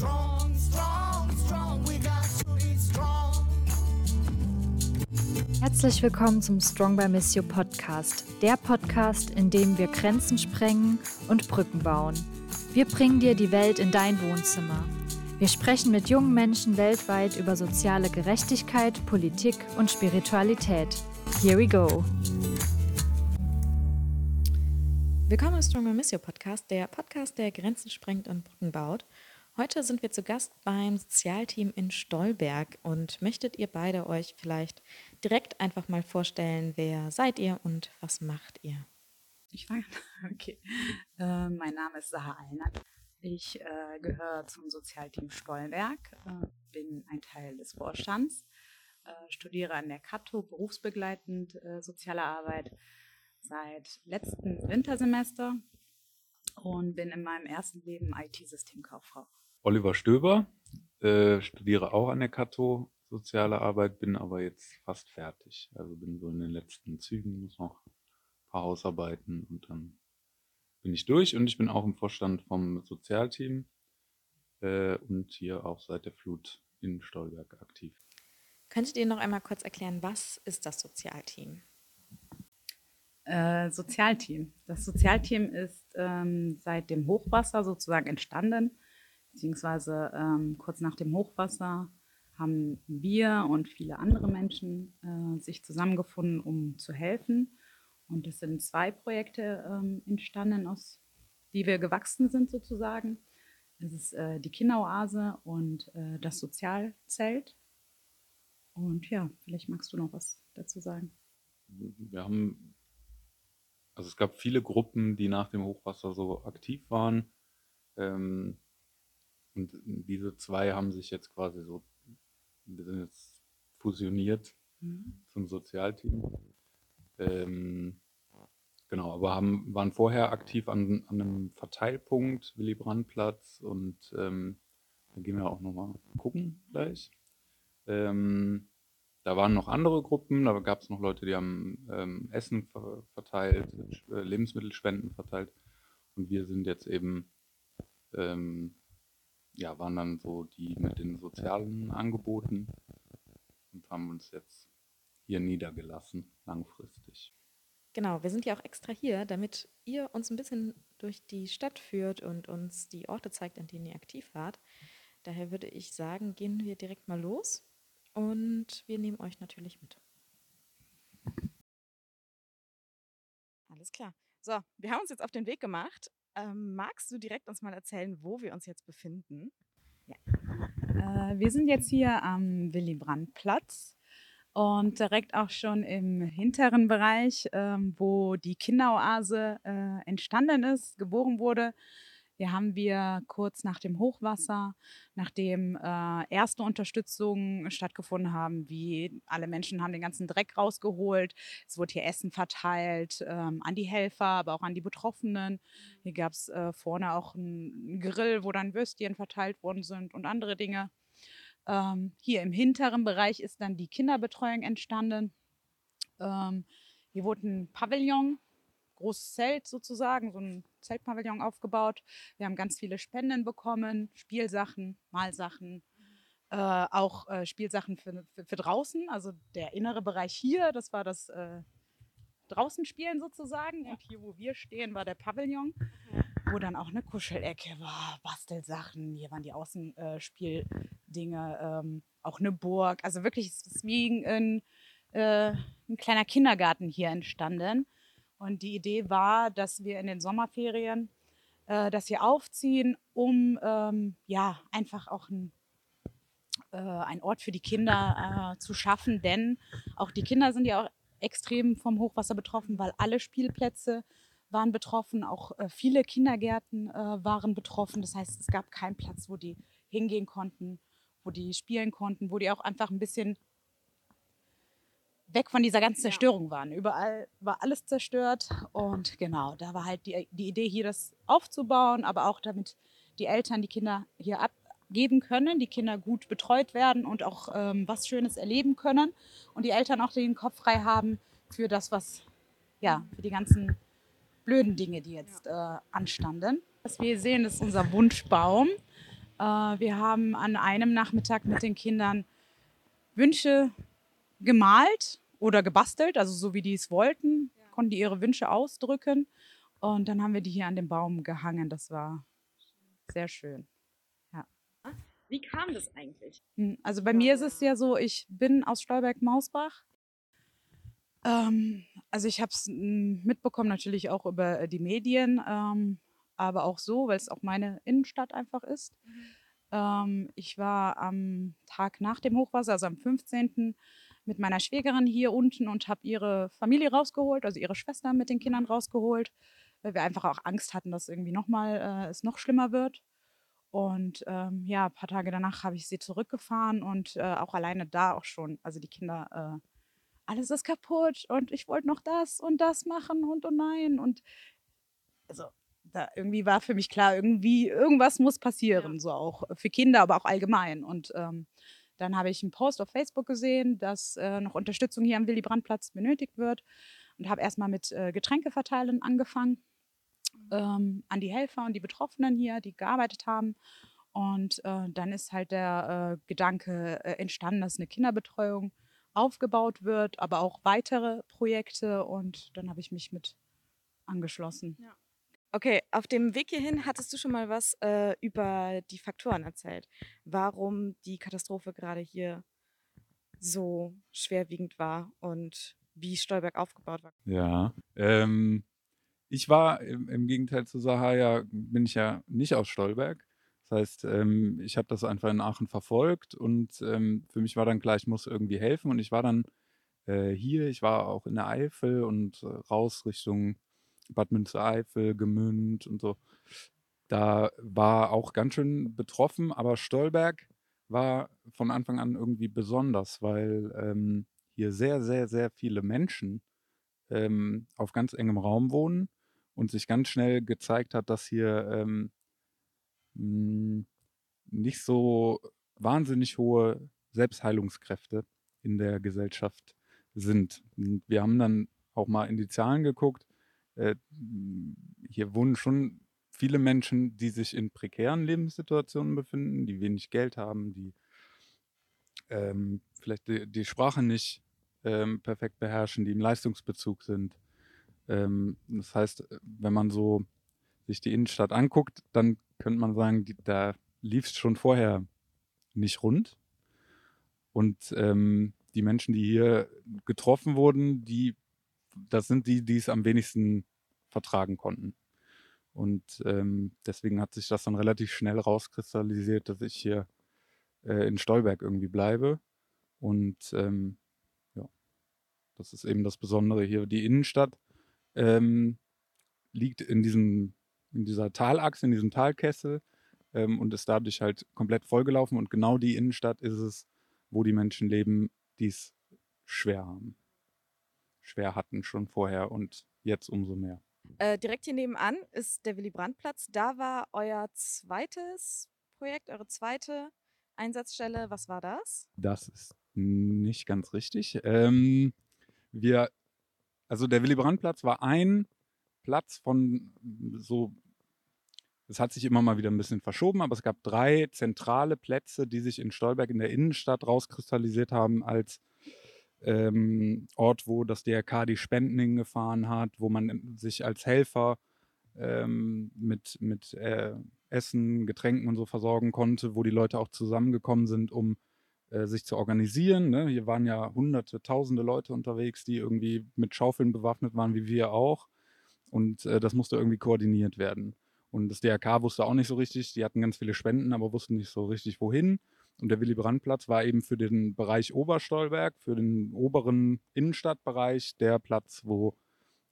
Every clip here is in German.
Strong, strong, strong, we got to be strong. Herzlich willkommen zum Strong by Missio Podcast, der Podcast, in dem wir Grenzen sprengen und Brücken bauen. Wir bringen dir die Welt in dein Wohnzimmer. Wir sprechen mit jungen Menschen weltweit über soziale Gerechtigkeit, Politik und Spiritualität. Here we go. Willkommen im Strong by Missio Podcast, der Podcast, der Grenzen sprengt und Brücken baut. Heute sind wir zu Gast beim Sozialteam in Stolberg und möchtet ihr beide euch vielleicht direkt einfach mal vorstellen, wer seid ihr und was macht ihr? Ich fange an. Okay. Äh, mein Name ist Saha Allner. Ich äh, gehöre zum Sozialteam Stolberg, äh, bin ein Teil des Vorstands, äh, studiere an der Kato berufsbegleitend äh, soziale Arbeit seit letzten Wintersemester und bin in meinem ersten Leben IT-Systemkauffrau. Oliver Stöber, äh, studiere auch an der Kato Soziale Arbeit, bin aber jetzt fast fertig. Also bin so in den letzten Zügen, muss noch ein paar Hausarbeiten und dann bin ich durch und ich bin auch im Vorstand vom Sozialteam äh, und hier auch seit der Flut in Stolberg aktiv. Könntet ihr noch einmal kurz erklären, was ist das Sozialteam? Äh, Sozialteam. Das Sozialteam ist ähm, seit dem Hochwasser sozusagen entstanden beziehungsweise ähm, kurz nach dem Hochwasser haben wir und viele andere Menschen äh, sich zusammengefunden, um zu helfen. Und es sind zwei Projekte ähm, entstanden, aus die wir gewachsen sind sozusagen. Das ist äh, die Kinderoase und äh, das Sozialzelt. Und ja, vielleicht magst du noch was dazu sagen. Wir haben, also es gab viele Gruppen, die nach dem Hochwasser so aktiv waren. Ähm, und diese zwei haben sich jetzt quasi so, wir sind jetzt fusioniert mhm. zum Sozialteam. Ähm, genau, aber haben, waren vorher aktiv an, an einem Verteilpunkt, Willy Brandt-Platz und ähm, da gehen wir auch nochmal gucken gleich. Ähm, da waren noch andere Gruppen, da gab es noch Leute, die haben ähm, Essen ver verteilt, äh, Lebensmittelspenden verteilt und wir sind jetzt eben ähm, ja, waren dann so die mit den sozialen Angeboten und haben uns jetzt hier niedergelassen, langfristig. Genau, wir sind ja auch extra hier, damit ihr uns ein bisschen durch die Stadt führt und uns die Orte zeigt, an denen ihr aktiv wart. Daher würde ich sagen, gehen wir direkt mal los und wir nehmen euch natürlich mit. Alles klar. So, wir haben uns jetzt auf den Weg gemacht ähm, magst du direkt uns mal erzählen, wo wir uns jetzt befinden? Ja. Äh, wir sind jetzt hier am Willy Brandt-Platz und direkt auch schon im hinteren Bereich, ähm, wo die Kinderoase äh, entstanden ist, geboren wurde. Hier haben wir kurz nach dem Hochwasser, nachdem äh, erste Unterstützungen stattgefunden haben, wie alle Menschen haben den ganzen Dreck rausgeholt. Es wurde hier Essen verteilt ähm, an die Helfer, aber auch an die Betroffenen. Hier gab es äh, vorne auch einen Grill, wo dann Würstchen verteilt worden sind und andere Dinge. Ähm, hier im hinteren Bereich ist dann die Kinderbetreuung entstanden. Ähm, hier wurde ein Pavillon großes Zelt sozusagen, so ein Zeltpavillon aufgebaut. Wir haben ganz viele Spenden bekommen, Spielsachen, Malsachen, äh, auch äh, Spielsachen für, für, für, draußen. Also der innere Bereich hier, das war das äh, draußen spielen sozusagen. Und hier, wo wir stehen, war der Pavillon, wo dann auch eine Kuschelecke war, Bastelsachen. Hier waren die Außenspieldinge, ähm, auch eine Burg. Also wirklich, es ist wie ein, äh, ein kleiner Kindergarten hier entstanden. Und die Idee war, dass wir in den Sommerferien äh, das hier aufziehen, um ähm, ja einfach auch ein, äh, ein Ort für die Kinder äh, zu schaffen. Denn auch die Kinder sind ja auch extrem vom Hochwasser betroffen, weil alle Spielplätze waren betroffen, auch äh, viele Kindergärten äh, waren betroffen. Das heißt, es gab keinen Platz, wo die hingehen konnten, wo die spielen konnten, wo die auch einfach ein bisschen weg von dieser ganzen Zerstörung waren. Überall war alles zerstört und genau, da war halt die, die Idee hier das aufzubauen, aber auch damit die Eltern die Kinder hier abgeben können, die Kinder gut betreut werden und auch ähm, was Schönes erleben können und die Eltern auch den Kopf frei haben für das, was, ja, für die ganzen blöden Dinge, die jetzt äh, anstanden. Was wir sehen, ist unser Wunschbaum. Äh, wir haben an einem Nachmittag mit den Kindern Wünsche gemalt oder gebastelt, also so wie die es wollten, konnten die ihre Wünsche ausdrücken. Und dann haben wir die hier an den Baum gehangen. Das war sehr schön. Wie kam das eigentlich? Hm, Also bei mir ist es ja so, ich bin aus Stolberg-Mausbach. Ähm, also ich habe es mitbekommen natürlich auch über äh, die Medien, ähm, aber auch so, weil es auch meine Innenstadt einfach ist. Ähm, ich war am Tag nach dem Hochwasser, also am 15. mit meiner Schwägerin hier unten und habe ihre Familie rausgeholt, also ihre Schwester mit den Kindern rausgeholt, weil wir einfach auch Angst hatten, dass irgendwie nochmal äh, es noch schlimmer wird. Und ähm, ja, ein paar Tage danach habe ich sie zurückgefahren und äh, auch alleine da auch schon, also die Kinder, äh, alles ist kaputt und ich wollte noch das und das machen und oh nein. Und also da irgendwie war für mich klar, irgendwie, irgendwas muss passieren, so auch für Kinder, aber auch allgemein. Und ähm, dann habe ich einen Post auf Facebook gesehen, dass äh, noch Unterstützung hier am Willy-Brandt-Platz benötigt wird und habe erstmal mit äh, Getränkeverteilen angefangen ähm, an die Helfer und die Betroffenen hier, die gearbeitet haben. Und äh, dann ist halt der äh, Gedanke äh, entstanden, dass eine Kinderbetreuung aufgebaut wird, aber auch weitere Projekte. Und dann habe ich mich mit angeschlossen. Okay, auf dem Weg hierhin hattest du schon mal was äh, über die Faktoren erzählt. Warum die Katastrophe gerade hier so schwerwiegend war und wie Stolberg aufgebaut war. Ja, ähm, ich war im, im Gegenteil zu Sahaya, bin ich ja nicht aus Stolberg. Das heißt, ähm, ich habe das einfach in Aachen verfolgt und ähm, für mich war dann klar, ich muss irgendwie helfen und ich war dann äh, hier, ich war auch in der Eifel und äh, raus Richtung Bad Münstereifel, Gemünd und so. Da war auch ganz schön betroffen, aber Stolberg war von Anfang an irgendwie besonders, weil ähm, hier sehr, sehr, sehr viele Menschen ähm, auf ganz engem Raum wohnen und sich ganz schnell gezeigt hat, dass hier ähm, mh, nicht so wahnsinnig hohe Selbstheilungskräfte in der Gesellschaft sind. Wir haben dann auch mal in die Zahlen geguckt. Äh, mh, hier wohnen schon viele Menschen, die sich in prekären Lebenssituationen befinden, die wenig Geld haben, die ähm, vielleicht die, die Sprache nicht ähm, perfekt beherrschen, die im Leistungsbezug sind. Ähm, das heißt, wenn man so sich die Innenstadt anguckt, dann könnte man sagen, die, da lief es schon vorher nicht rund. Und ähm, die Menschen, die hier getroffen wurden, die, das sind die, die es am wenigsten vertragen konnten. Und ähm, deswegen hat sich das dann relativ schnell rauskristallisiert, dass ich hier äh, in Stolberg irgendwie bleibe. Und ähm, ja, das ist eben das Besondere hier. Die Innenstadt ähm, liegt in, diesem, in dieser Talachse, in diesem Talkessel ähm, und ist dadurch halt komplett vollgelaufen. Und genau die Innenstadt ist es, wo die Menschen leben, die es schwer haben. Schwer hatten schon vorher und jetzt umso mehr. Äh, direkt hier nebenan ist der Willy-Brandt-Platz. Da war euer zweites Projekt, eure zweite Einsatzstelle. Was war das? Das ist nicht ganz richtig. Ähm, wir, also der Willy-Brandt-Platz war ein Platz von so, es hat sich immer mal wieder ein bisschen verschoben, aber es gab drei zentrale Plätze, die sich in Stolberg in der Innenstadt rauskristallisiert haben als ähm, Ort, wo das DRK die Spenden hingefahren hat, wo man sich als Helfer ähm, mit, mit äh, Essen, Getränken und so versorgen konnte, wo die Leute auch zusammengekommen sind, um äh, sich zu organisieren. Ne? Hier waren ja hunderte, tausende Leute unterwegs, die irgendwie mit Schaufeln bewaffnet waren, wie wir auch. Und äh, das musste irgendwie koordiniert werden. Und das DRK wusste auch nicht so richtig, die hatten ganz viele Spenden, aber wussten nicht so richtig, wohin. Und der Willy-Brandt-Platz war eben für den Bereich Oberstolberg, für den oberen Innenstadtbereich, der Platz, wo,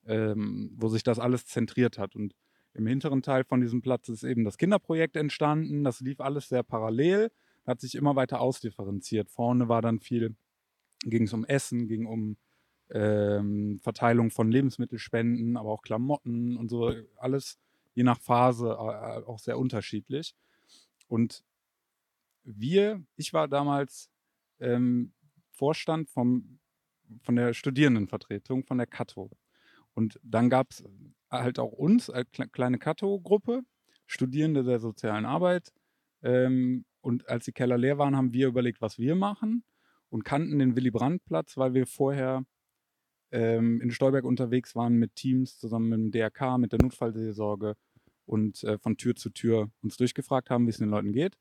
ähm, wo sich das alles zentriert hat. Und im hinteren Teil von diesem Platz ist eben das Kinderprojekt entstanden. Das lief alles sehr parallel, hat sich immer weiter ausdifferenziert. Vorne war dann viel, ging es um Essen, ging um ähm, Verteilung von Lebensmittelspenden, aber auch Klamotten und so, alles je nach Phase äh, auch sehr unterschiedlich. Und wir, ich war damals ähm, Vorstand vom, von der Studierendenvertretung, von der Kato. Und dann gab es halt auch uns kle- kleine Kato-Gruppe, Studierende der sozialen Arbeit, Ähm, und als die Keller leer waren, haben wir überlegt, was wir machen und kannten den Willy Brandt-Platz, weil wir vorher ähm, in Stolberg unterwegs waren mit Teams zusammen mit dem DRK, mit der Notfallseelsorge und äh, von Tür zu Tür uns durchgefragt haben, wie es den Leuten geht.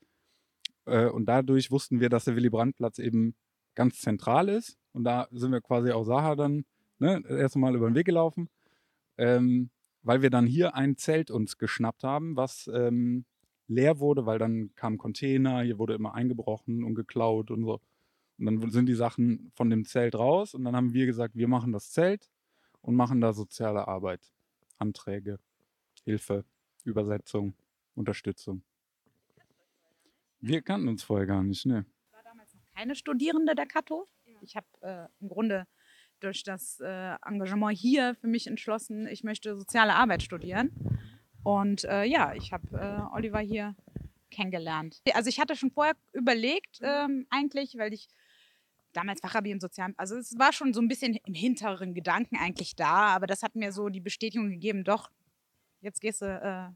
Äh, und dadurch wussten wir, dass der Willy Brandt-Platz eben ganz zentral ist. Und da sind wir quasi auch Saha dann ne, erst mal über den Weg gelaufen, ähm, weil wir dann hier ein Zelt uns geschnappt haben, was ähm, leer wurde, weil dann kamen Container, hier wurde immer eingebrochen und geklaut und so. Und dann sind die Sachen von dem Zelt raus und dann haben wir gesagt, wir machen das Zelt und machen da soziale Arbeit, Anträge, Hilfe, Übersetzung, Unterstützung. Wir kannten uns vorher gar nicht, ne? war damals noch keine Studierende der Kato. Ich habe äh, im Grunde durch das äh, Engagement hier für mich entschlossen, ich möchte soziale Arbeit studieren. Und äh, ja, ich habe äh, Oliver hier kennengelernt. Also ich hatte schon vorher überlegt, ähm, eigentlich, weil ich damals Fachabi im Sozialen, also es war schon so ein bisschen im hinteren Gedanken eigentlich da, aber das hat mir so die Bestätigung gegeben, doch, jetzt gehst du äh,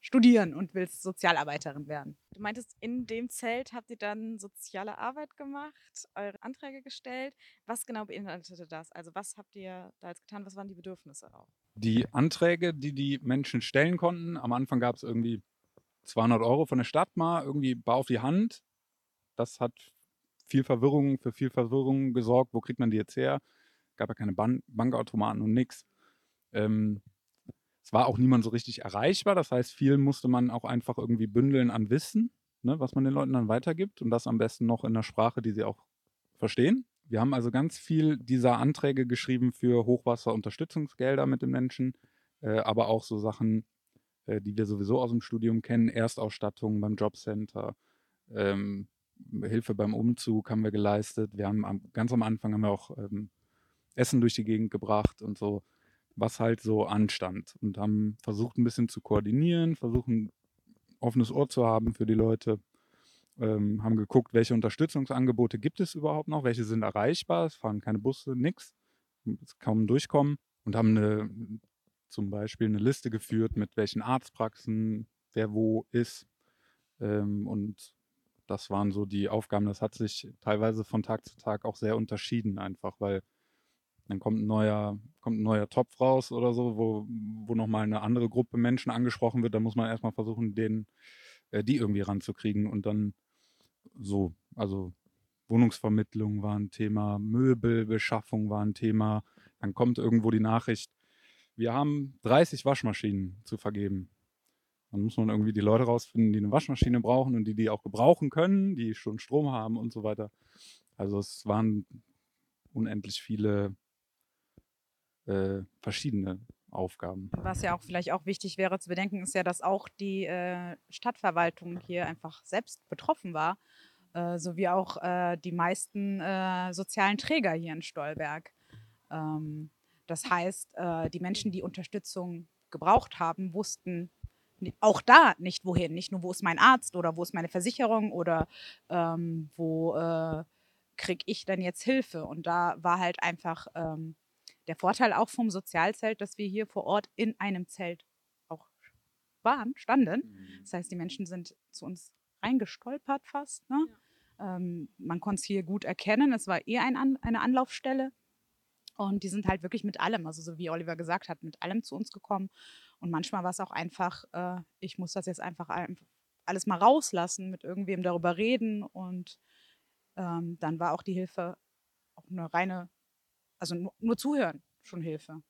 studieren und willst Sozialarbeiterin werden. Du meintest, in dem Zelt habt ihr dann soziale Arbeit gemacht, eure Anträge gestellt. Was genau beinhaltete das? Also was habt ihr da jetzt getan? Was waren die Bedürfnisse auch? Die Anträge, die die Menschen stellen konnten, am Anfang gab es irgendwie 200 Euro von der Stadt mal, irgendwie bar auf die Hand. Das hat viel Verwirrung, für viel Verwirrung gesorgt. Wo kriegt man die jetzt her? Gab ja keine Ban Bankautomaten und nix. Ähm, es war auch niemand so richtig erreichbar. Das heißt, viel musste man auch einfach irgendwie bündeln an Wissen, ne, was man den Leuten dann weitergibt und das am besten noch in einer Sprache, die sie auch verstehen. Wir haben also ganz viel dieser Anträge geschrieben für Hochwasserunterstützungsgelder mit den Menschen, äh, aber auch so Sachen, äh, die wir sowieso aus dem Studium kennen, Erstausstattung beim Jobcenter, ähm, Hilfe beim Umzug haben wir geleistet. Wir haben am, ganz am Anfang haben wir auch ähm, Essen durch die Gegend gebracht und so, was halt so anstand. Und haben versucht ein bisschen zu koordinieren, versuchen offenes Ohr zu haben für die Leute, ähm, haben geguckt, welche Unterstützungsangebote gibt es überhaupt noch, welche sind erreichbar, es fahren keine Busse, nix, es kaum durchkommen. Und haben eine, zum Beispiel eine Liste geführt, mit welchen Arztpraxen wer wo ist. Ähm, und das waren so die Aufgaben. Das hat sich teilweise von Tag zu Tag auch sehr unterschieden, einfach, weil dann kommt ein neuer, kommt ein neuer Topf raus oder so, wo, wo nochmal eine andere Gruppe Menschen angesprochen wird. Da muss man erstmal versuchen, den, äh, die irgendwie ranzukriegen und dann so, also Wohnungsvermittlung war ein Thema, Möbelbeschaffung war ein Thema. Dann kommt irgendwo die Nachricht, wir haben 30 Waschmaschinen zu vergeben. Dann muss man irgendwie die Leute rausfinden, die eine Waschmaschine brauchen und die die auch gebrauchen können, die schon Strom haben und so weiter. Also es waren unendlich viele äh, verschiedene Aufgaben. Was ja auch vielleicht auch wichtig wäre zu bedenken, ist ja, dass auch die äh, Stadtverwaltung hier einfach selbst betroffen war, äh, sowie auch äh, die meisten äh, sozialen Träger hier in Stolberg. Ähm, das heißt, äh, die Menschen, die Unterstützung gebraucht haben, wussten auch da nicht wohin. Nicht nur, wo ist mein Arzt oder wo ist meine Versicherung oder ähm, wo kriege ich denn jetzt Hilfe? Und da war halt einfach ähm, der Vorteil auch vom Sozialzelt, dass wir hier vor Ort in einem Zelt auch waren, standen. Das heißt, die Menschen sind zu uns reingestolpert fast. Ne? Ähm, man konnte es hier gut erkennen. Es war eher ein An eine Anlaufstelle. Und die sind halt wirklich mit allem, also so wie Oliver gesagt hat, mit allem zu uns gekommen. Und manchmal war es auch einfach, äh, ich muss das jetzt einfach ein- alles mal rauslassen, mit irgendwem darüber reden. Und ähm, dann war auch die Hilfe auch eine reine, also nur, nur zuhören, schon Hilfe.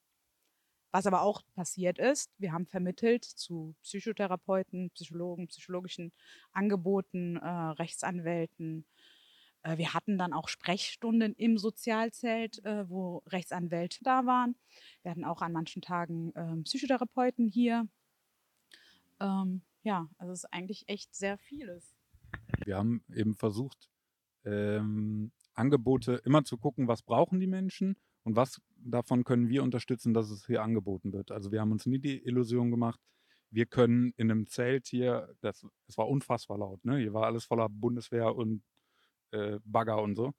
Was aber auch passiert ist, wir haben vermittelt zu Psychotherapeuten, Psychologen, psychologischen Angeboten, äh, Rechtsanwälten. Äh, wir hatten dann auch Sprechstunden im Sozialzelt, äh, wo Rechtsanwälte da waren. Wir hatten auch an manchen Tagen ähm, Psychotherapeuten hier. Ähm, ja, also es ist eigentlich echt sehr vieles. Wir haben eben versucht, ähm, Angebote immer zu gucken, was brauchen die Menschen und was davon können wir unterstützen, dass es hier angeboten wird. Also wir haben uns nie die Illusion gemacht, wir können in einem Zelt hier, das, es war unfassbar laut, ne? hier war alles voller Bundeswehr und äh, Bagger und so.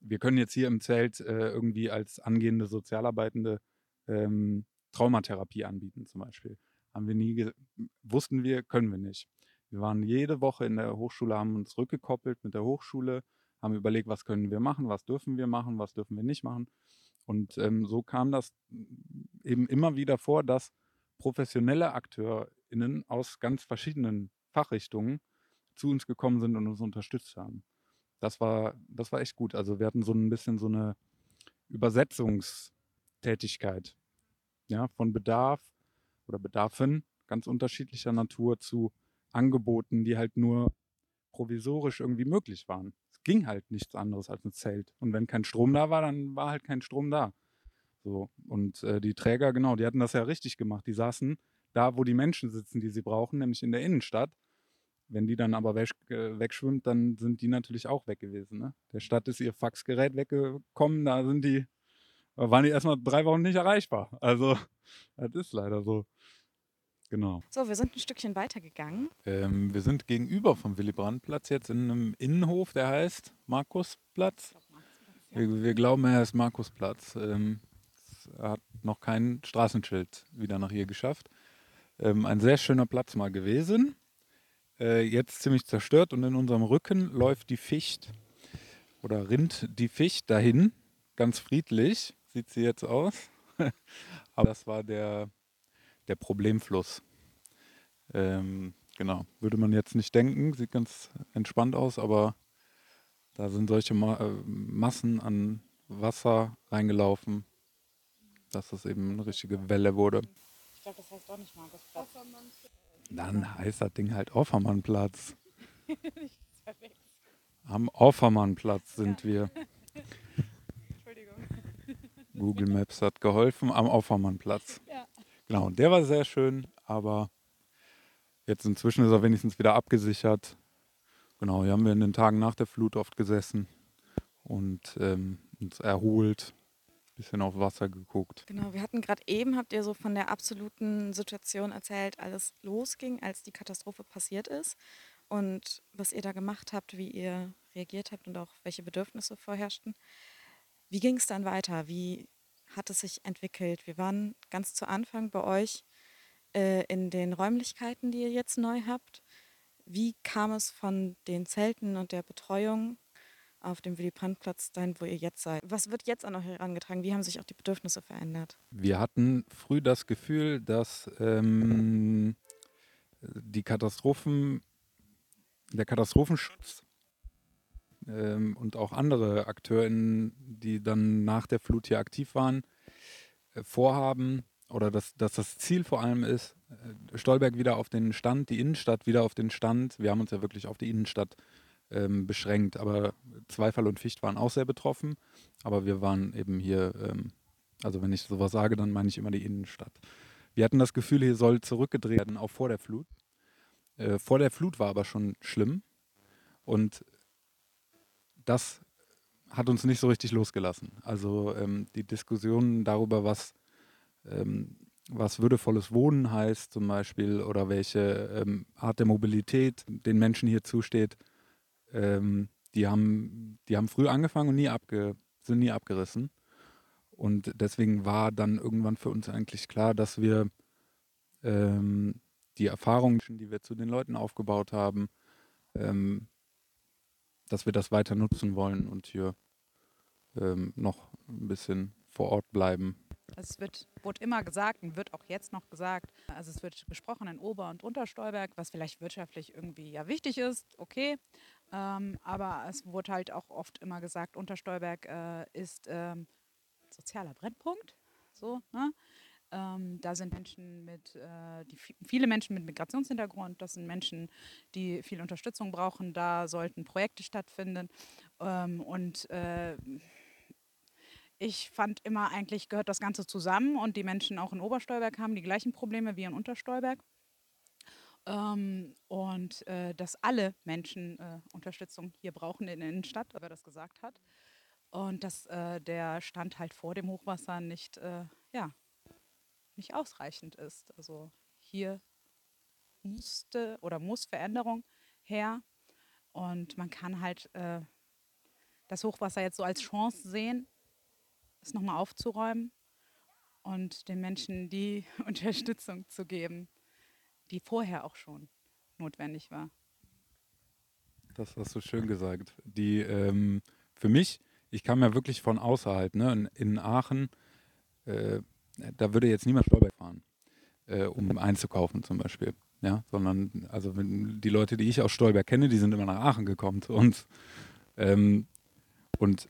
Wir können jetzt hier im Zelt äh, irgendwie als angehende Sozialarbeitende ähm, Traumatherapie anbieten zum Beispiel. Haben wir nie, wussten wir, können wir nicht. Wir waren jede Woche in der Hochschule, haben uns rückgekoppelt mit der Hochschule, haben überlegt, was können wir machen, was dürfen wir machen, was dürfen wir nicht machen. Und ähm, so kam das eben immer wieder vor, dass professionelle AkteurInnen aus ganz verschiedenen Fachrichtungen zu uns gekommen sind und uns unterstützt haben. Das war, das war echt gut. Also wir hatten so ein bisschen so eine Übersetzungstätigkeit ja, von Bedarf oder Bedarfen ganz unterschiedlicher Natur zu Angeboten, die halt nur provisorisch irgendwie möglich waren. Ging halt nichts anderes als ein Zelt. Und wenn kein Strom da war, dann war halt kein Strom da. So. Und äh, die Träger, genau, die hatten das ja richtig gemacht. Die saßen da, wo die Menschen sitzen, die sie brauchen, nämlich in der Innenstadt. Wenn die dann aber äh, wegschwimmt, dann sind die natürlich auch weg gewesen. Ne? Der Stadt ist ihr Faxgerät weggekommen, da sind die, waren die erstmal drei Wochen nicht erreichbar. Also, das ist leider so. Genau. So, wir sind ein Stückchen weitergegangen. Ähm, wir sind gegenüber vom Willy-Brandt-Platz jetzt in einem Innenhof, der heißt Markusplatz. Wir, wir glauben, er heißt Markusplatz. Ähm, es hat noch kein Straßenschild wieder nach hier geschafft. Ähm, ein sehr schöner Platz mal gewesen. Äh, jetzt ziemlich zerstört und in unserem Rücken läuft die Ficht oder rinnt die Ficht dahin. Ganz friedlich sieht sie jetzt aus. Aber das war der, der Problemfluss. Ähm, genau, würde man jetzt nicht denken, sieht ganz entspannt aus, aber da sind solche Ma äh, Massen an Wasser reingelaufen, dass das eben eine richtige Welle wurde. Ich glaube, das heißt doch nicht Markusplatz. Dann heißt das Ding halt Offermannplatz. Am Offermannplatz sind wir. Entschuldigung. Google Maps hat geholfen am Offermannplatz. Ja. Genau, und der war sehr schön, aber jetzt inzwischen ist er wenigstens wieder abgesichert. Genau, hier haben wir in den Tagen nach der Flut oft gesessen und ähm, uns erholt, bisschen auf Wasser geguckt. Genau, wir hatten gerade eben, habt ihr so von der absoluten Situation erzählt, alles losging, als die Katastrophe passiert ist und was ihr da gemacht habt, wie ihr reagiert habt und auch welche Bedürfnisse vorherrschten. Wie ging es dann weiter? Wie hat es sich entwickelt? Wir waren ganz zu Anfang bei euch äh, in den Räumlichkeiten, die ihr jetzt neu habt. Wie kam es von den Zelten und der Betreuung auf dem Willy-Brandt-Platz dahin, wo ihr jetzt seid? Was wird jetzt an euch herangetragen? Wie haben sich auch die Bedürfnisse verändert? Wir hatten früh das Gefühl, dass ähm, die Katastrophen, der Katastrophenschutz ähm, und auch andere AkteurInnen, die dann nach der Flut hier aktiv waren, äh, vorhaben oder dass, dass das Ziel vor allem ist, äh, Stolberg wieder auf den Stand, die Innenstadt wieder auf den Stand. Wir haben uns ja wirklich auf die Innenstadt ähm, beschränkt, aber Zweifel und Ficht waren auch sehr betroffen, aber wir waren eben hier, ähm, also wenn ich sowas sage, dann meine ich immer die Innenstadt. Wir hatten das Gefühl, hier soll zurückgedreht werden, auch vor der Flut. Äh, vor der Flut war aber schon schlimm und das hat uns nicht so richtig losgelassen. Also ähm, die Diskussionen darüber, was, ähm, was würdevolles Wohnen heißt zum Beispiel oder welche ähm, Art der Mobilität den Menschen hier zusteht, ähm, die, haben, die haben früh angefangen und nie abge, sind nie abgerissen. Und deswegen war dann irgendwann für uns eigentlich klar, dass wir ähm, die Erfahrungen, die wir zu den Leuten aufgebaut haben, ähm, dass wir das weiter nutzen wollen und hier ähm, noch ein bisschen vor Ort bleiben. Es wird, wurde immer gesagt und wird auch jetzt noch gesagt, also es wird gesprochen in Ober- und Unterstolberg, was vielleicht wirtschaftlich irgendwie ja wichtig ist, okay. Ähm, aber es wurde halt auch oft immer gesagt, Unterstolberg äh, ist ähm, sozialer Brennpunkt. So, ne? Ähm, da sind Menschen mit, äh, die, viele Menschen mit Migrationshintergrund, das sind Menschen, die viel Unterstützung brauchen. Da sollten Projekte stattfinden. Ähm, und äh, ich fand immer, eigentlich gehört das Ganze zusammen und die Menschen auch in Oberstolberg haben die gleichen Probleme wie in Unterstolberg. Ähm, und äh, dass alle Menschen äh, Unterstützung hier brauchen in der Innenstadt, wer das gesagt hat. Und dass äh, der Stand halt vor dem Hochwasser nicht, äh, ja, nicht ausreichend ist. Also hier musste oder muss Veränderung her. Und man kann halt äh, das Hochwasser jetzt so als Chance sehen, es nochmal aufzuräumen und den Menschen die Unterstützung zu geben, die vorher auch schon notwendig war. Das hast du schön gesagt. Die, ähm, für mich, ich kam ja wirklich von außerhalb, ne? In, in Aachen, äh, da würde jetzt niemand Stolberg fahren, äh, um einzukaufen zum Beispiel. Ja, sondern, also die Leute, die ich aus Stolberg kenne, die sind immer nach Aachen gekommen zu uns. Ähm, und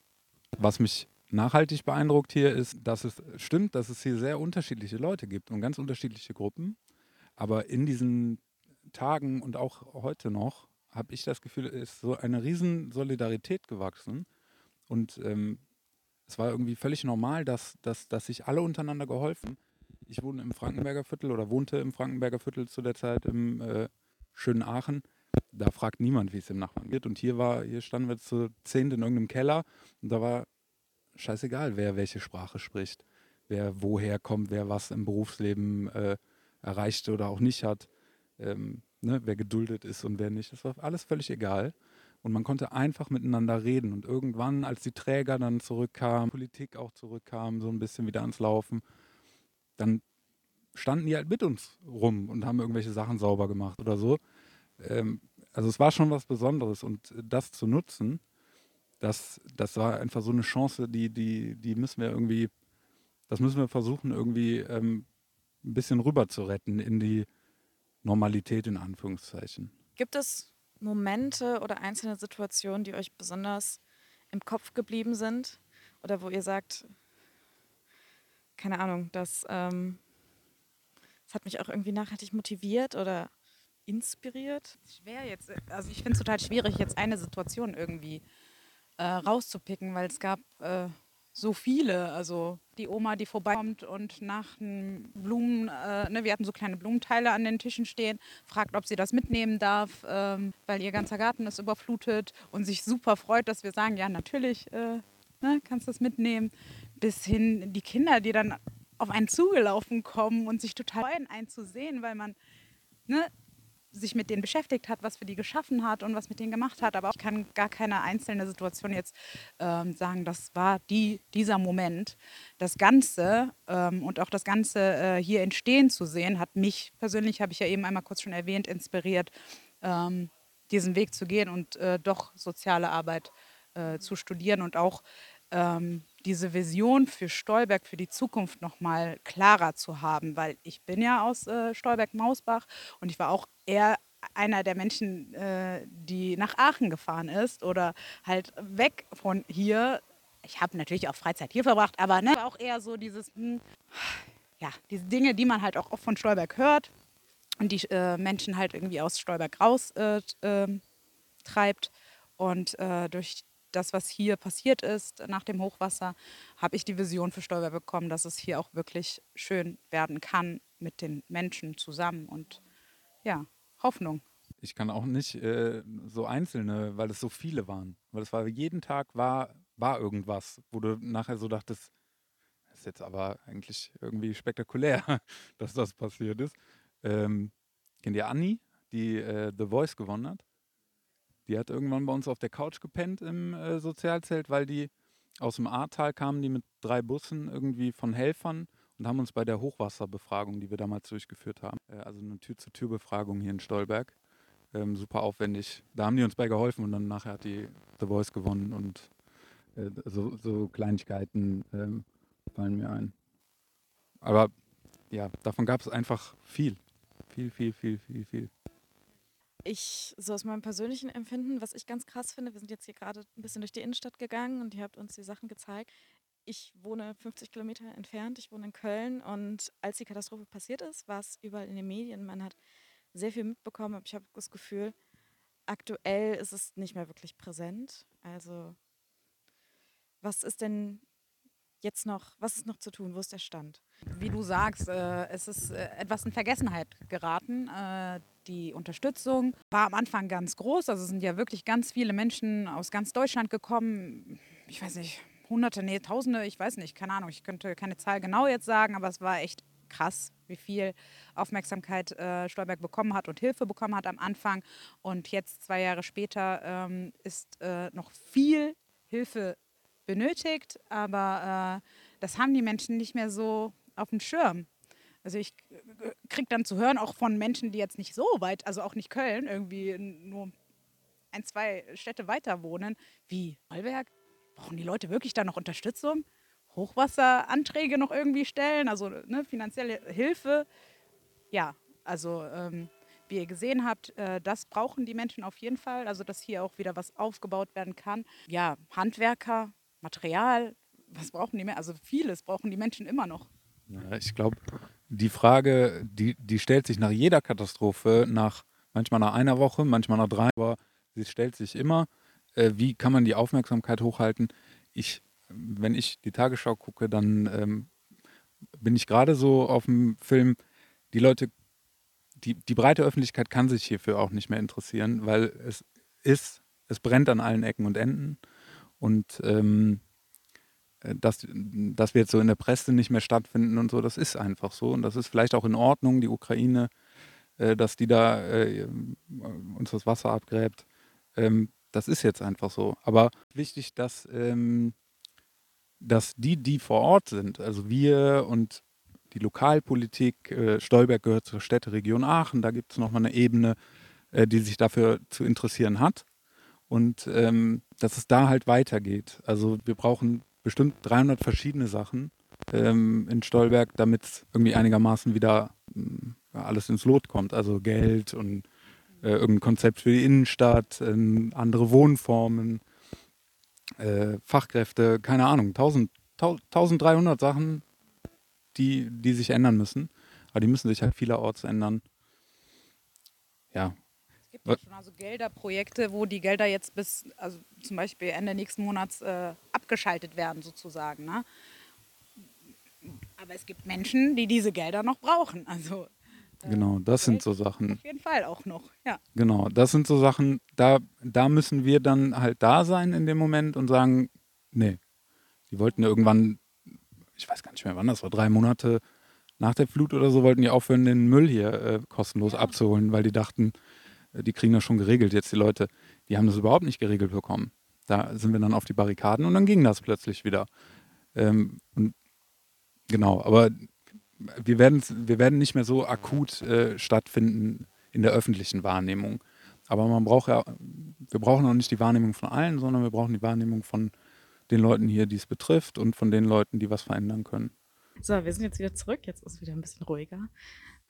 was mich nachhaltig beeindruckt hier ist, dass es stimmt, dass es hier sehr unterschiedliche Leute gibt und ganz unterschiedliche Gruppen. Aber in diesen Tagen und auch heute noch habe ich das Gefühl, es ist so eine riesen Solidarität gewachsen. Und ähm, es war irgendwie völlig normal, dass, dass, dass sich alle untereinander geholfen. Ich wohne im Frankenberger Viertel oder wohnte im Frankenberger Viertel zu der Zeit im äh, schönen Aachen. Da fragt niemand, wie es dem Nachbarn geht. Und hier war, hier standen wir zu zehnt in irgendeinem Keller und da war scheißegal, wer welche Sprache spricht, wer woher kommt, wer was im Berufsleben äh, erreicht oder auch nicht hat, ähm, ne, wer geduldet ist und wer nicht. Das war alles völlig egal. Und man konnte einfach miteinander reden. Und irgendwann, als die Träger dann zurückkamen, Politik auch zurückkam, so ein bisschen wieder ans Laufen, dann standen die halt mit uns rum und haben irgendwelche Sachen sauber gemacht oder so. Ähm, also es war schon was Besonderes und das zu nutzen, das, das war einfach so eine Chance, die, die, die müssen wir irgendwie, das müssen wir versuchen, irgendwie ähm, ein bisschen rüber zu retten in die Normalität in Anführungszeichen. Gibt es Momente oder einzelne Situationen, die euch besonders im Kopf geblieben sind? Oder wo ihr sagt, keine Ahnung, das, ähm, das hat mich auch irgendwie nachhaltig motiviert oder inspiriert? Schwer jetzt, also ich finde es total schwierig, jetzt eine Situation irgendwie äh, rauszupicken, weil es gab äh, so viele. Also die Oma, die vorbeikommt und nach den Blumen, äh, ne, wir hatten so kleine Blumenteile an den Tischen stehen, fragt, ob sie das mitnehmen darf, ähm, weil ihr ganzer Garten ist überflutet und sich super freut, dass wir sagen, ja natürlich, äh, ne, kannst du das mitnehmen. Bis hin die Kinder, die dann auf einen zugelaufen kommen und sich total freuen, einen zu sehen, weil man ne, sich mit denen beschäftigt hat, was für die geschaffen hat und was mit denen gemacht hat. Aber ich kann gar keine einzelne Situation jetzt ähm, sagen, das war die, dieser Moment. Das Ganze ähm, und auch das Ganze äh, hier entstehen zu sehen, hat mich persönlich, habe ich ja eben einmal kurz schon erwähnt, inspiriert, ähm, diesen Weg zu gehen und äh, doch soziale Arbeit äh, zu studieren und auch ähm, diese Vision für Stolberg für die Zukunft noch mal klarer zu haben, weil ich bin ja aus äh, Stolberg-Mausbach und ich war auch eher einer der Menschen, äh, die nach Aachen gefahren ist oder halt weg von hier. Ich habe natürlich auch Freizeit hier verbracht, aber ne, auch eher so dieses, hm, ja, diese Dinge, die man halt auch oft von Stolberg hört und die äh, Menschen halt irgendwie aus Stolberg raus äh, ähm, treibt. Und äh, durch das, was hier passiert ist nach dem Hochwasser, habe ich die Vision für Stolberg bekommen, dass es hier auch wirklich schön werden kann mit den Menschen zusammen und ja, Hoffnung. Ich kann auch nicht äh, so einzelne, weil es so viele waren. Weil es war jeden Tag war, war irgendwas, wo du nachher so dachtest, das ist jetzt aber eigentlich irgendwie spektakulär, dass das passiert ist. Ähm, kennt ihr Anni, die äh, The Voice gewonnen hat? Die hat irgendwann bei uns auf der Couch gepennt im äh, Sozialzelt, weil die aus dem Ahrtal kamen, die mit drei Bussen irgendwie von Helfern und haben uns bei der Hochwasserbefragung, die wir damals durchgeführt haben, äh, also eine Tür-zu-Tür-Befragung hier in Stolberg, ähm, super aufwendig. Da haben die uns bei geholfen und dann nachher hat die The Voice gewonnen und äh, so, so, Kleinigkeiten ähm, fallen mir ein. Aber ja, davon gab es einfach viel. Viel, viel, viel, viel, viel ich, so aus meinem persönlichen Empfinden, was ich ganz krass finde, wir sind jetzt hier gerade ein bisschen durch die Innenstadt gegangen und ihr habt uns die Sachen gezeigt. Ich wohne 50 Kilometer entfernt, ich wohne in Köln und als die Katastrophe passiert ist, war es überall in den Medien. Man hat sehr viel mitbekommen, aber ich habe das Gefühl, aktuell ist es nicht mehr wirklich präsent. Also, was ist denn jetzt noch, was ist noch zu tun? Wo ist der Stand? Wie du sagst, äh, es ist äh, etwas in Vergessenheit geraten. Äh, die Unterstützung war am Anfang ganz groß. Also sind ja wirklich ganz viele Menschen aus ganz Deutschland gekommen. Ich weiß nicht, Hunderte, nee, Tausende, ich weiß nicht, keine Ahnung. Ich könnte keine Zahl genau jetzt sagen, aber es war echt krass, wie viel Aufmerksamkeit äh, Stolberg bekommen hat und Hilfe bekommen hat am Anfang. Und jetzt, zwei Jahre später, ähm, ist äh, noch viel Hilfe benötigt, aber äh, das haben die Menschen nicht mehr so auf dem Schirm. Also ich äh, kriege dann zu hören, auch von Menschen, die jetzt nicht so weit, also auch nicht Köln, irgendwie nur ein, zwei Städte weiter wohnen, wie Bollwerk. Brauchen die Leute wirklich da noch Unterstützung? Hochwasseranträge noch irgendwie stellen, also ne, finanzielle Hilfe. Ja, also ähm, wie ihr gesehen habt, äh, das brauchen die Menschen auf jeden Fall. Also dass hier auch wieder was aufgebaut werden kann. Ja, Handwerker, Material, was brauchen die mehr? Also vieles brauchen die Menschen immer noch. Ja, ich glaube, die Frage, die, die stellt sich nach jeder Katastrophe, nach manchmal nach einer Woche, manchmal nach drei, aber sie stellt sich immer, äh, wie kann man die Aufmerksamkeit hochhalten? Ich, wenn ich die Tagesschau gucke, dann ähm, bin ich gerade so auf dem Film, die Leute, die, die breite Öffentlichkeit kann sich hierfür auch nicht mehr interessieren, weil es ist, es brennt an allen Ecken und Enden. Und ähm, äh, dass, dass wir jetzt so in der Presse nicht mehr stattfinden und so, das ist einfach so. Und das ist vielleicht auch in Ordnung, die Ukraine, äh, dass die da äh, uns das Wasser abgräbt. Ähm, das ist jetzt einfach so. Aber wichtig, dass, ähm, dass die, die vor Ort sind, also wir und die Lokalpolitik, äh, Stolberg gehört zur Städteregion Aachen, da gibt es nochmal eine Ebene, äh, die sich dafür zu interessieren hat. Und ähm, dass es da halt weitergeht. Also wir brauchen bestimmt 300 verschiedene Sachen ähm, in Stolberg, damit es irgendwie einigermaßen wieder ähm, alles ins Lot kommt. Also Geld und äh, irgendein Konzept für die Innenstadt, äh, andere Wohnformen, äh, Fachkräfte, keine Ahnung, 1000, 1300 Sachen, die, die sich ändern müssen. Aber die müssen sich halt vielerorts ändern. Ja, gibt ja schon also Gelderprojekte, wo die Gelder jetzt bis, also zum Beispiel Ende nächsten Monats äh, abgeschaltet werden sozusagen. Ne? Aber es gibt Menschen, die diese Gelder noch brauchen. Also äh, genau, das sind so Sachen. auf jeden Fall auch noch. Ja. Genau, das sind so Sachen, da, da müssen wir dann halt da sein in dem Moment und sagen, nee, die wollten ja irgendwann, ich weiß gar nicht mehr wann, das war drei Monate nach der Flut oder so, wollten die aufhören, den Müll hier äh, kostenlos abzuholen, weil die dachten, die kriegen das schon geregelt. Jetzt die Leute, die haben das überhaupt nicht geregelt bekommen. Da sind wir dann auf die Barrikaden und dann ging das plötzlich wieder. Ähm, genau, aber wir werden, wir werden nicht mehr so akut äh, stattfinden in der öffentlichen Wahrnehmung. Aber man braucht ja, wir brauchen auch nicht die Wahrnehmung von allen, sondern wir brauchen die Wahrnehmung von den Leuten hier, die es betrifft und von den Leuten, die was verändern können. So, wir sind jetzt wieder zurück. Jetzt ist wieder ein bisschen ruhiger.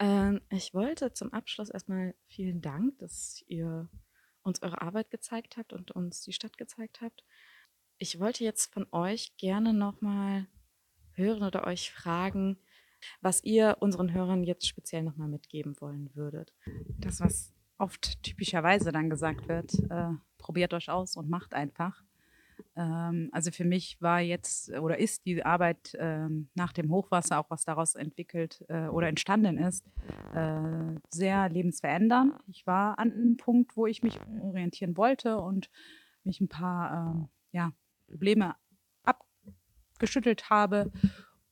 Ähm, ich wollte zum Abschluss erstmal vielen Dank, dass ihr uns eure Arbeit gezeigt habt und uns die Stadt gezeigt habt. Ich wollte jetzt von euch gerne nochmal hören oder euch fragen, was ihr unseren Hörern jetzt speziell nochmal mitgeben wollen würdet. Das, was oft typischerweise dann gesagt wird, äh, probiert euch aus und macht einfach. Ähm, also für mich war jetzt oder ist die Arbeit ähm, nach dem Hochwasser, auch was daraus entwickelt äh, oder entstanden ist, äh, sehr lebensverändernd. Ich war an einem Punkt, wo ich mich orientieren wollte und mich ein paar ähm, ja, Probleme abgeschüttelt habe.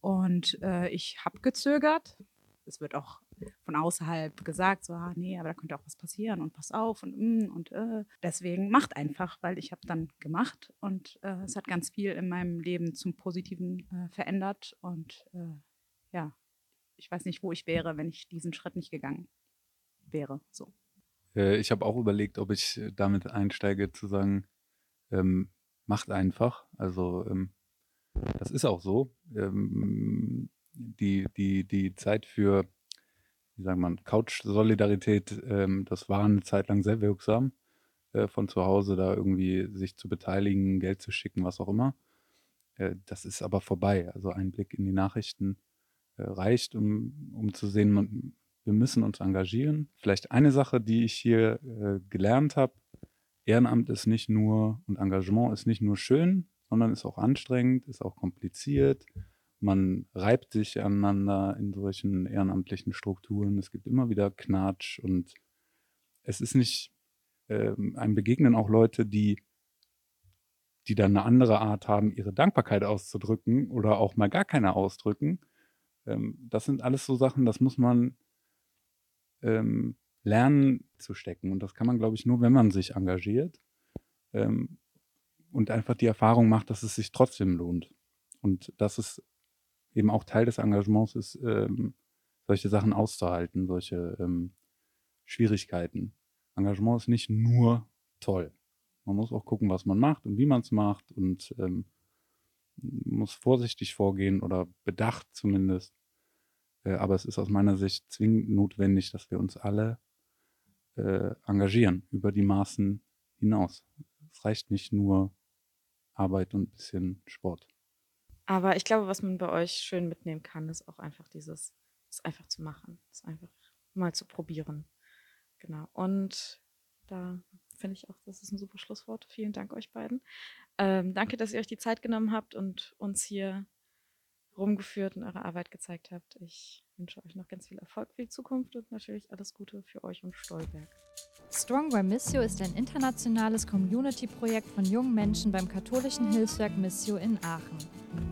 Und äh, ich habe gezögert. Es wird auch von außerhalb gesagt, so, ah, nee, aber da könnte auch was passieren und pass auf und mm, und äh. deswegen macht einfach, weil ich habe dann gemacht und äh, es hat ganz viel in meinem Leben zum Positiven äh, verändert und äh, ja, ich weiß nicht, wo ich wäre, wenn ich diesen Schritt nicht gegangen wäre. So. Äh, ich habe auch überlegt, ob ich äh, damit einsteige, zu sagen, ähm, macht einfach. Also ähm, das ist auch so. Ähm, die, die, die Zeit für, wie sagt man, Couch-Solidarität, ähm, das war eine Zeit lang sehr wirksam, äh, von zu Hause da irgendwie sich zu beteiligen, Geld zu schicken, was auch immer. Äh, das ist aber vorbei. Also ein Blick in die Nachrichten äh, reicht, um, um zu sehen, man, wir müssen uns engagieren. Vielleicht eine Sache, die ich hier äh, gelernt habe, Ehrenamt ist nicht nur und Engagement ist nicht nur schön, sondern ist auch anstrengend, ist auch kompliziert. Man reibt sich aneinander in solchen ehrenamtlichen Strukturen. Es gibt immer wieder Knatsch und es ist nicht, ähm, einem begegnen auch Leute, die, die dann eine andere Art haben, ihre Dankbarkeit auszudrücken oder auch mal gar keine ausdrücken. Ähm, das sind alles so Sachen, das muss man ähm, lernen zu stecken. Und das kann man, glaube ich, nur, wenn man sich engagiert ähm, und einfach die Erfahrung macht, dass es sich trotzdem lohnt. Und dass es eben auch Teil des Engagements ist, ähm, solche Sachen auszuhalten, solche ähm, Schwierigkeiten. Engagement ist nicht nur toll. Man muss auch gucken, was man macht und wie man es macht und ähm, muss vorsichtig vorgehen oder bedacht zumindest. Äh, aber es ist aus meiner Sicht zwingend notwendig, dass wir uns alle äh, engagieren über die Maßen hinaus. Es reicht nicht nur Arbeit und ein bisschen Sport. Aber ich glaube, was man bei euch schön mitnehmen kann, ist auch einfach dieses, es einfach zu machen, es einfach mal zu probieren. Genau. Und da finde ich auch, das ist ein super Schlusswort. Vielen Dank euch beiden. Ähm, danke, dass ihr euch die Zeit genommen habt und uns hier rumgeführt und eure Arbeit gezeigt habt. Ich wünsche euch noch ganz viel Erfolg für die Zukunft und natürlich alles Gute für euch und Stolberg. Strong by Missio ist ein internationales Community-Projekt von jungen Menschen beim katholischen Hilfswerk Missio in Aachen.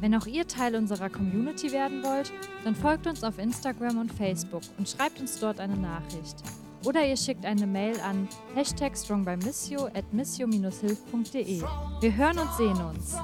Wenn auch ihr Teil unserer Community werden wollt, dann folgt uns auf Instagram und Facebook und schreibt uns dort eine Nachricht. Oder ihr schickt eine Mail an hashtag strongbymissio at missio-hilf.de. Wir hören und sehen uns.